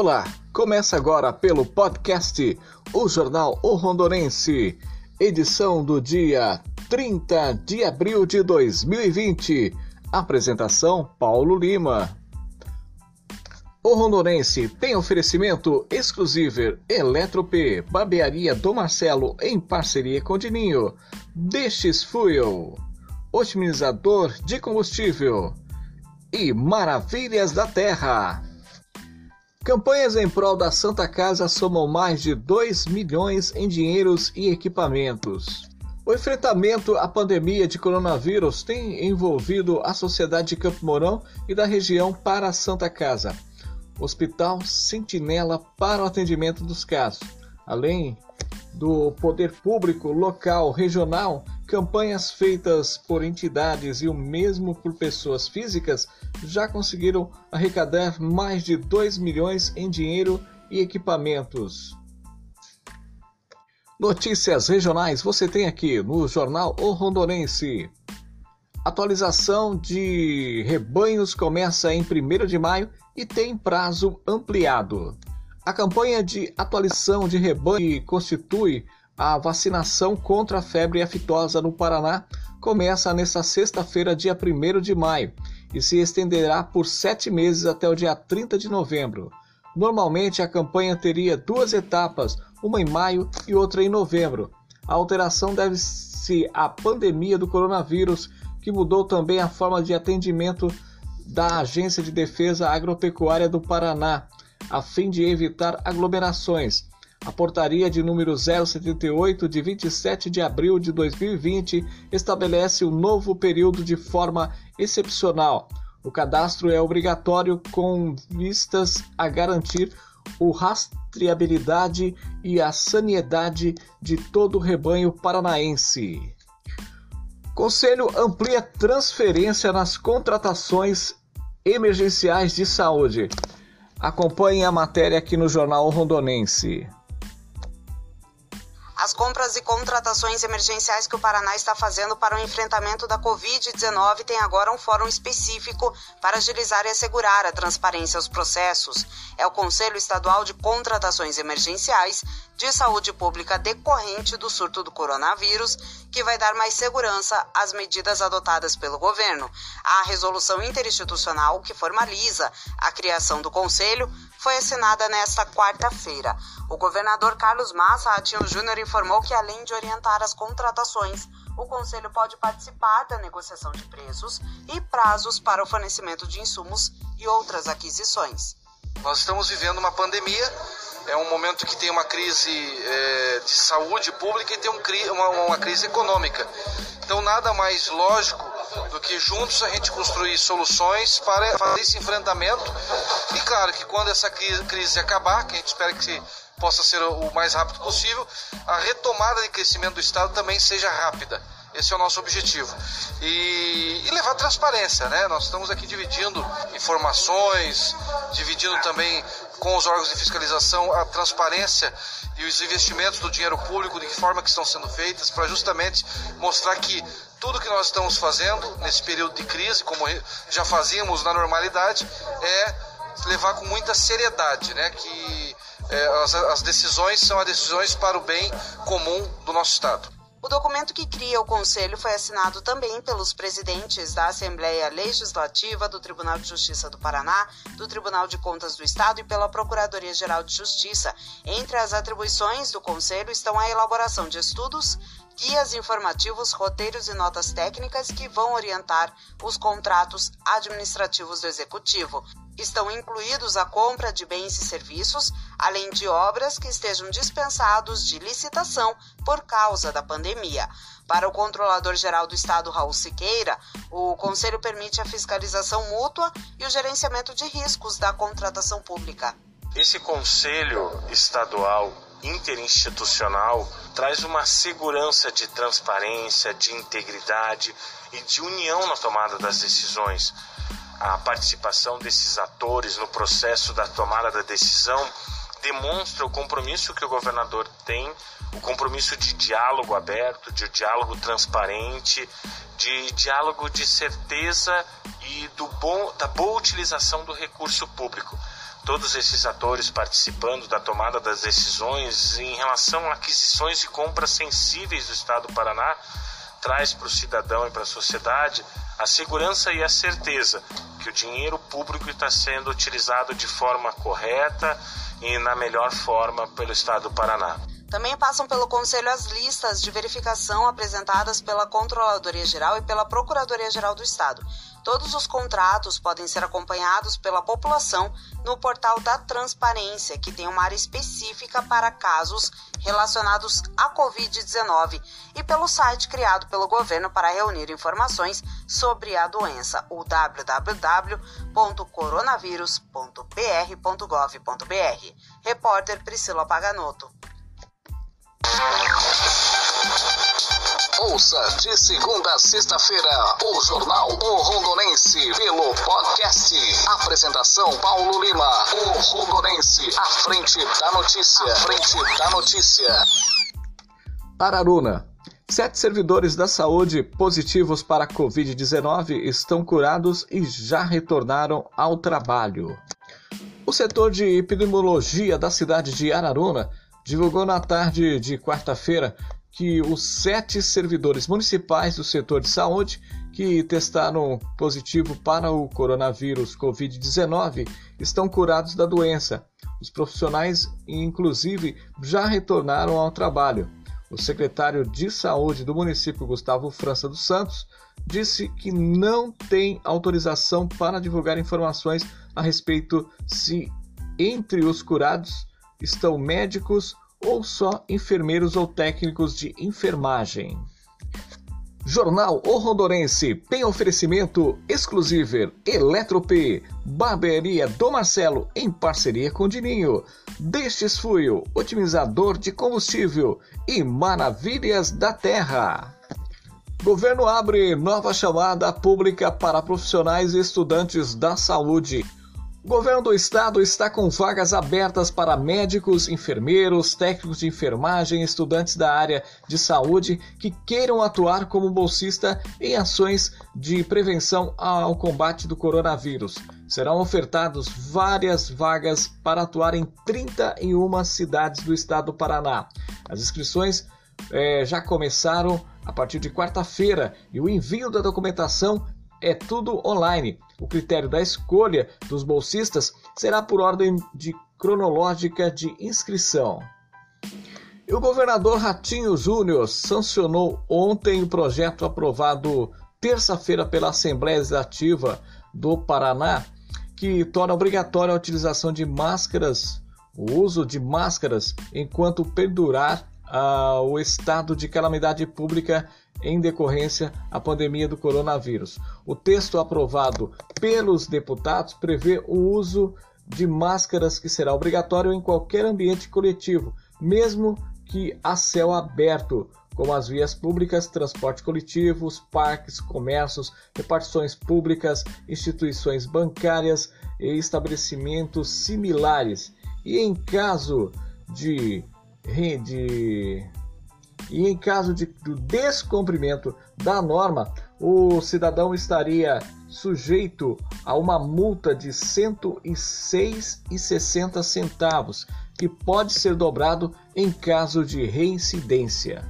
Olá, começa agora pelo podcast O Jornal O Rondonense, edição do dia 30 de abril de 2020. Apresentação Paulo Lima. O Rondonense tem oferecimento exclusivo Eletrop, Barbearia do Marcelo em parceria com Dininho, DX Fuel, otimizador de combustível e Maravilhas da Terra. Campanhas em prol da Santa Casa somam mais de 2 milhões em dinheiros e equipamentos. O enfrentamento à pandemia de coronavírus tem envolvido a sociedade de Campo Mourão e da região para a Santa Casa. Hospital Sentinela para o atendimento dos casos. Além do poder público local, regional, campanhas feitas por entidades e o mesmo por pessoas físicas já conseguiram arrecadar mais de 2 milhões em dinheiro e equipamentos. Notícias regionais você tem aqui no Jornal O Rondonense. Atualização de rebanhos começa em 1 de maio e tem prazo ampliado. A campanha de atualização de rebanho que constitui a vacinação contra a febre aftosa no Paraná começa nesta sexta-feira, dia 1 de maio, e se estenderá por sete meses até o dia 30 de novembro. Normalmente a campanha teria duas etapas, uma em maio e outra em novembro. A alteração deve-se à pandemia do coronavírus, que mudou também a forma de atendimento da Agência de Defesa Agropecuária do Paraná, a fim de evitar aglomerações. A portaria de número 078 de 27 de abril de 2020 estabelece o um novo período de forma excepcional. O cadastro é obrigatório com vistas a garantir o rastreabilidade e a sanidade de todo o rebanho paranaense. Conselho amplia transferência nas contratações emergenciais de saúde. Acompanhe a matéria aqui no Jornal Rondonense. As compras e contratações emergenciais que o Paraná está fazendo para o enfrentamento da Covid-19 têm agora um fórum específico para agilizar e assegurar a transparência aos processos. É o Conselho Estadual de Contratações Emergenciais de Saúde Pública decorrente do surto do coronavírus, que vai dar mais segurança às medidas adotadas pelo governo. A resolução interinstitucional que formaliza a criação do Conselho foi assinada nesta quarta-feira. O governador Carlos Massa Ratinho Júnior informou que, além de orientar as contratações, o Conselho pode participar da negociação de preços e prazos para o fornecimento de insumos e outras aquisições. Nós estamos vivendo uma pandemia, é um momento que tem uma crise é, de saúde pública e tem um, uma, uma crise econômica. Então, nada mais lógico do que juntos a gente construir soluções para fazer esse enfrentamento. E claro que quando essa crise acabar, que a gente espera que possa ser o mais rápido possível, a retomada de crescimento do Estado também seja rápida. Esse é o nosso objetivo. E, e, levar transparência, né? Nós estamos aqui dividindo informações, dividindo também com os órgãos de fiscalização a transparência e os investimentos do dinheiro público, de que forma que estão sendo feitas, para justamente mostrar que tudo que nós estamos fazendo nesse período de crise, como já fazíamos na normalidade, é levar com muita seriedade, né? Que é, as, as decisões são as decisões para o bem comum do nosso Estado. O documento que cria o Conselho foi assinado também pelos presidentes da Assembleia Legislativa, do Tribunal de Justiça do Paraná, do Tribunal de Contas do Estado e pela Procuradoria-Geral de Justiça. Entre as atribuições do Conselho estão a elaboração de estudos, guias informativos, roteiros e notas técnicas que vão orientar os contratos administrativos do Executivo. Estão incluídos a compra de bens e serviços, além de obras que estejam dispensados de licitação por causa da pandemia. Para o controlador-geral do Estado, Raul Siqueira, o Conselho permite a fiscalização mútua e o gerenciamento de riscos da contratação pública. Esse Conselho Estadual interinstitucional traz uma segurança de transparência, de integridade e de união na tomada das decisões. A participação desses atores no processo da tomada da decisão demonstra o compromisso que o governador tem, o compromisso de diálogo aberto, de diálogo transparente, de diálogo de certeza e do bom, da boa utilização do recurso público. Todos esses atores participando da tomada das decisões em relação a aquisições e compras sensíveis do Estado do Paraná, traz para o cidadão e para a sociedade a segurança e a certeza que o dinheiro público está sendo utilizado de forma correta e na melhor forma pelo Estado do Paraná. Também passam pelo Conselho as listas de verificação apresentadas pela Controladoria Geral e pela Procuradoria Geral do Estado. Todos os contratos podem ser acompanhados pela população no portal da Transparência, que tem uma área específica para casos relacionados à Covid-19, e pelo site criado pelo governo para reunir informações sobre a doença, o www.coronavírus.pr.gov.br. Repórter Priscila Paganoto. Ouça de segunda a sexta-feira o Jornal O Rondonense pelo podcast. Apresentação Paulo Lima. O Rondonense, à frente da notícia. À frente da notícia. Araruna. Sete servidores da saúde positivos para a Covid-19 estão curados e já retornaram ao trabalho. O setor de epidemiologia da cidade de Araruna divulgou na tarde de quarta-feira que os sete servidores municipais do setor de saúde que testaram positivo para o coronavírus Covid-19 estão curados da doença. Os profissionais, inclusive, já retornaram ao trabalho. O secretário de Saúde do município, Gustavo França dos Santos, disse que não tem autorização para divulgar informações a respeito se entre os curados estão médicos ou só enfermeiros ou técnicos de enfermagem. Jornal O Rondorense tem oferecimento exclusivo Eletrop, Barbearia do Marcelo em parceria com Dininho, Destes Fuel, otimizador de combustível e Maravilhas da Terra. Governo abre nova chamada pública para profissionais e estudantes da saúde. Governo do estado está com vagas abertas para médicos, enfermeiros, técnicos de enfermagem, estudantes da área de saúde que queiram atuar como bolsista em ações de prevenção ao combate do coronavírus. Serão ofertadas várias vagas para atuar em 31 cidades do estado do Paraná. As inscrições é, já começaram a partir de quarta-feira e o envio da documentação é tudo online. O critério da escolha dos bolsistas será por ordem de cronológica de inscrição. E o governador Ratinho Júnior sancionou ontem o projeto aprovado terça-feira pela Assembleia Legislativa do Paraná, que torna obrigatória a utilização de máscaras, o uso de máscaras enquanto perdurar uh, o estado de calamidade pública em decorrência à pandemia do coronavírus. O texto aprovado pelos deputados prevê o uso de máscaras que será obrigatório em qualquer ambiente coletivo, mesmo que a céu aberto, como as vias públicas, transporte coletivo, os parques, comércios, repartições públicas, instituições bancárias e estabelecimentos similares. E em caso de, de e em caso de do descumprimento da norma, o cidadão estaria sujeito a uma multa de R$ 106,60 centavos, que pode ser dobrado em caso de reincidência.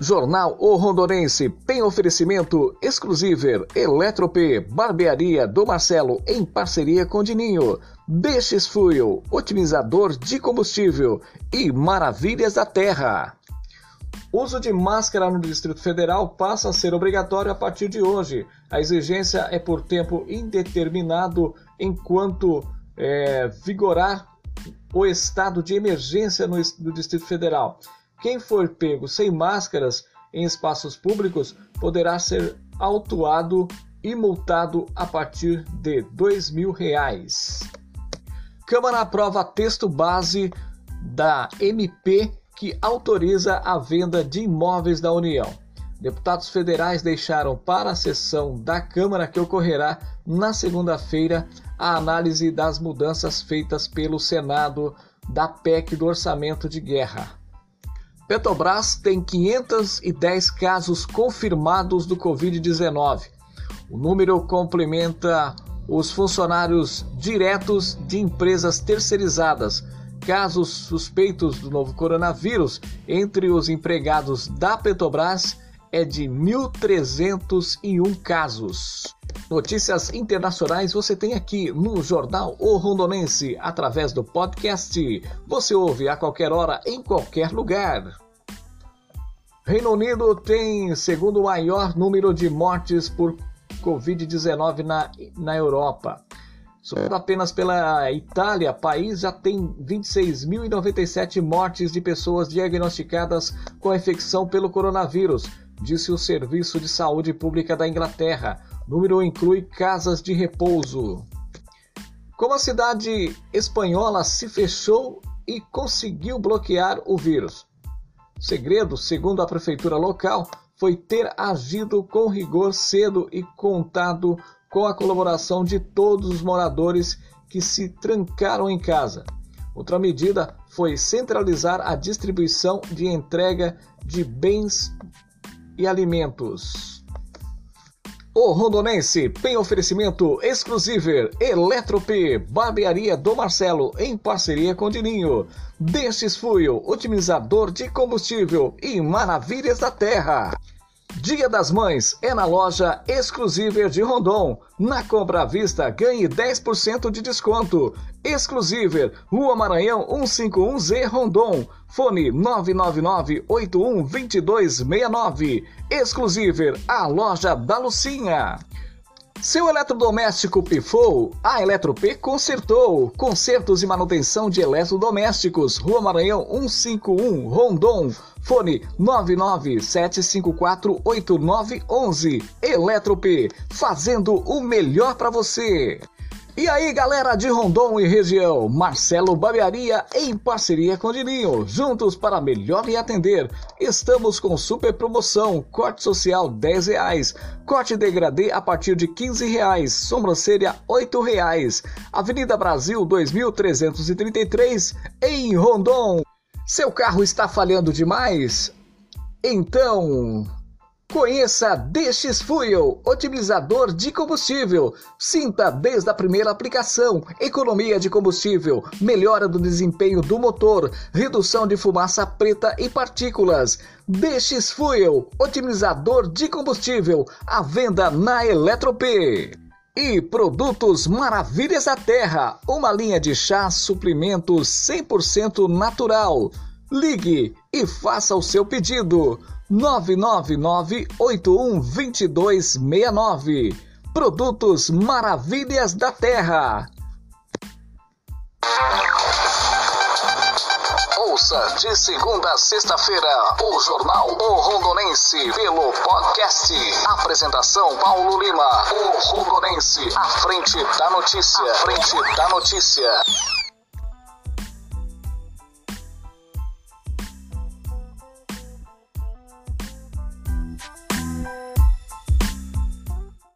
Jornal O Rondonense tem oferecimento exclusivo Eletrop, Barbearia do Marcelo em parceria com Dininho, Deixes Fuel, otimizador de combustível e Maravilhas da Terra. Uso de máscara no Distrito Federal passa a ser obrigatório a partir de hoje. A exigência é por tempo indeterminado enquanto é, vigorar o estado de emergência no, no Distrito Federal. Quem for pego sem máscaras em espaços públicos poderá ser autuado e multado a partir de 2 mil reais. Câmara aprova texto base da MP que autoriza a venda de imóveis da União. Deputados federais deixaram para a sessão da Câmara que ocorrerá na segunda-feira a análise das mudanças feitas pelo Senado da PEC do Orçamento de Guerra. Petrobras tem 510 casos confirmados do Covid-19. O número complementa os funcionários diretos de empresas terceirizadas. Casos suspeitos do novo coronavírus entre os empregados da Petrobras é de 1.301 casos. Notícias internacionais você tem aqui no Jornal O Rondonense, através do podcast. Você ouve a qualquer hora, em qualquer lugar. Reino Unido tem segundo maior número de mortes por Covid-19 na, na Europa. Superado apenas pela Itália, país já tem 26.097 mortes de pessoas diagnosticadas com a infecção pelo coronavírus, disse o Serviço de Saúde Pública da Inglaterra. O número inclui casas de repouso. Como a cidade espanhola se fechou e conseguiu bloquear o vírus? O segredo, segundo a prefeitura local, foi ter agido com rigor cedo e contado com a colaboração de todos os moradores que se trancaram em casa. Outra medida foi centralizar a distribuição de entrega de bens e alimentos. O Rondonense tem oferecimento exclusivo Eletrop, Barbearia do Marcelo, em parceria com Dininho. Destes Fuel, otimizador de combustível e maravilhas da terra. Dia das Mães é na loja exclusiva de Rondon. Na compra à vista, ganhe 10% de desconto. Exclusiver, Rua Maranhão 151Z Rondon. Fone 999-812269. Exclusiver, a loja da Lucinha. Seu eletrodoméstico pifou? A Eletrop consertou. Consertos e manutenção de eletrodomésticos. Rua Maranhão 151, Rondon. Fone 997548911. Eletrop, fazendo o melhor para você. E aí, galera de Rondon e região, Marcelo Barbearia em parceria com Dininho, juntos para melhor lhe atender. Estamos com super promoção, corte social 10 reais, corte degradê a partir de 15 reais, sobrancelha 8 reais. Avenida Brasil 2333 em Rondon. Seu carro está falhando demais? Então Conheça DX Fuel, otimizador de combustível. Sinta desde a primeira aplicação economia de combustível, melhora do desempenho do motor, redução de fumaça preta e partículas. DX Fuel, otimizador de combustível, à venda na Eletrop. E Produtos Maravilhas da Terra, uma linha de chá suplementos 100% natural. Ligue e faça o seu pedido. 999-812269. Produtos Maravilhas da Terra. Ouça de segunda a sexta-feira o Jornal O Rondonense pelo podcast. Apresentação Paulo Lima. O Rondonense, à frente da notícia. À frente da notícia.